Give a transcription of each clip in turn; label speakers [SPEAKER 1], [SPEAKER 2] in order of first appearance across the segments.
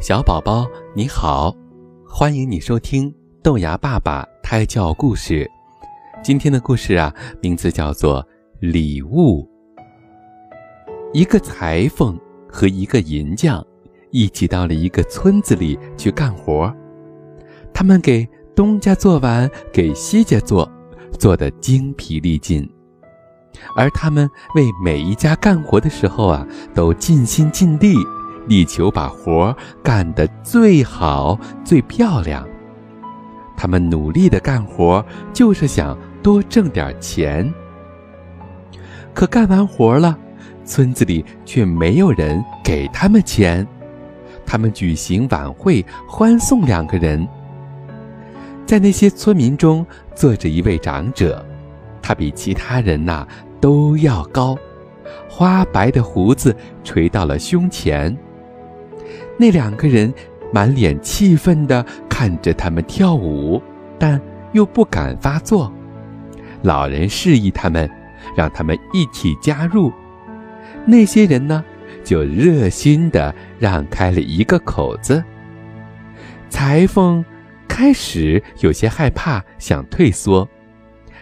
[SPEAKER 1] 小宝宝你好，欢迎你收听豆芽爸爸胎教故事。今天的故事啊，名字叫做《礼物》。一个裁缝和一个银匠一起到了一个村子里去干活，他们给东家做完，给西家做，做得精疲力尽。而他们为每一家干活的时候啊，都尽心尽力。力求把活干得最好、最漂亮。他们努力的干活，就是想多挣点钱。可干完活了，村子里却没有人给他们钱。他们举行晚会，欢送两个人。在那些村民中，坐着一位长者，他比其他人呐都要高，花白的胡子垂到了胸前。那两个人满脸气愤地看着他们跳舞，但又不敢发作。老人示意他们，让他们一起加入。那些人呢，就热心地让开了一个口子。裁缝开始有些害怕，想退缩，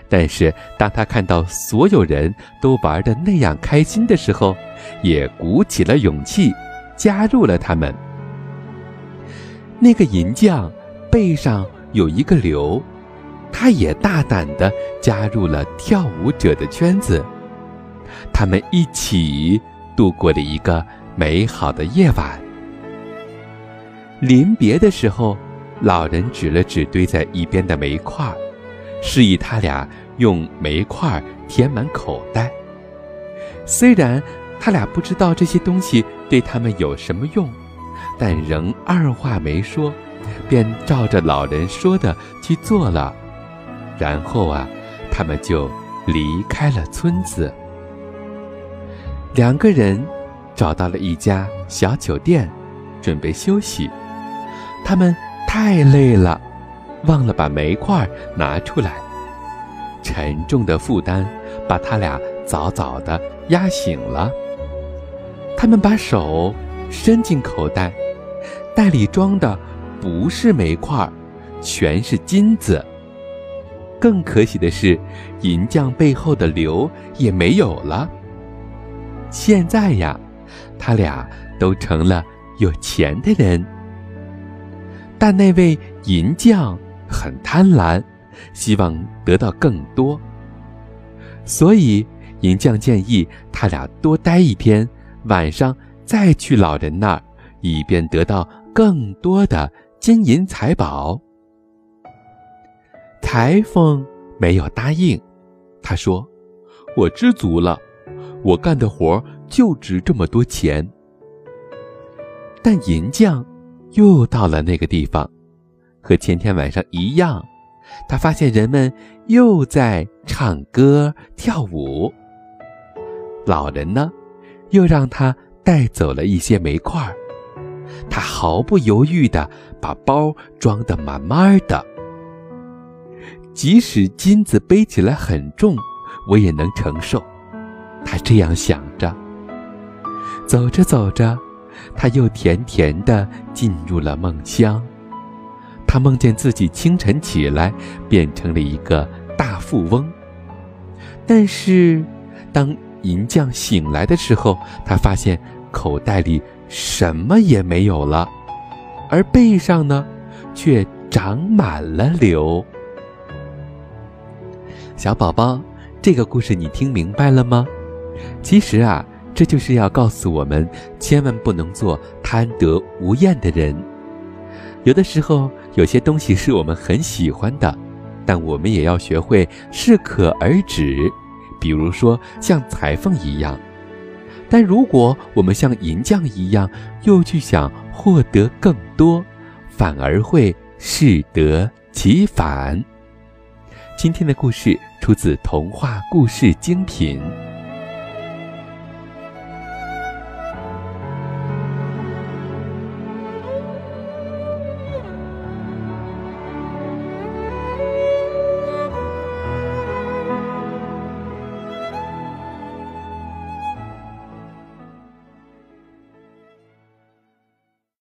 [SPEAKER 1] 但是当他看到所有人都玩得那样开心的时候，也鼓起了勇气，加入了他们。那个银匠背上有一个瘤，他也大胆地加入了跳舞者的圈子。他们一起度过了一个美好的夜晚。临别的时候，老人指了指堆在一边的煤块，示意他俩用煤块填满口袋。虽然他俩不知道这些东西对他们有什么用。但仍二话没说，便照着老人说的去做了。然后啊，他们就离开了村子。两个人找到了一家小酒店，准备休息。他们太累了，忘了把煤块拿出来。沉重的负担把他俩早早的压醒了。他们把手。伸进口袋，袋里装的不是煤块，全是金子。更可喜的是，银匠背后的瘤也没有了。现在呀，他俩都成了有钱的人。但那位银匠很贪婪，希望得到更多，所以银匠建议他俩多待一天，晚上。再去老人那儿，以便得到更多的金银财宝。裁缝没有答应，他说：“我知足了，我干的活就值这么多钱。”但银匠又到了那个地方，和前天晚上一样，他发现人们又在唱歌跳舞。老人呢，又让他。带走了一些煤块他毫不犹豫地把包装得满满的。即使金子背起来很重，我也能承受。他这样想着。走着走着，他又甜甜地进入了梦乡。他梦见自己清晨起来变成了一个大富翁。但是，当银匠醒来的时候，他发现。口袋里什么也没有了，而背上呢，却长满了瘤。小宝宝，这个故事你听明白了吗？其实啊，这就是要告诉我们，千万不能做贪得无厌的人。有的时候，有些东西是我们很喜欢的，但我们也要学会适可而止。比如说，像裁缝一样。但如果我们像银匠一样，又去想获得更多，反而会适得其反。今天的故事出自童话故事精品。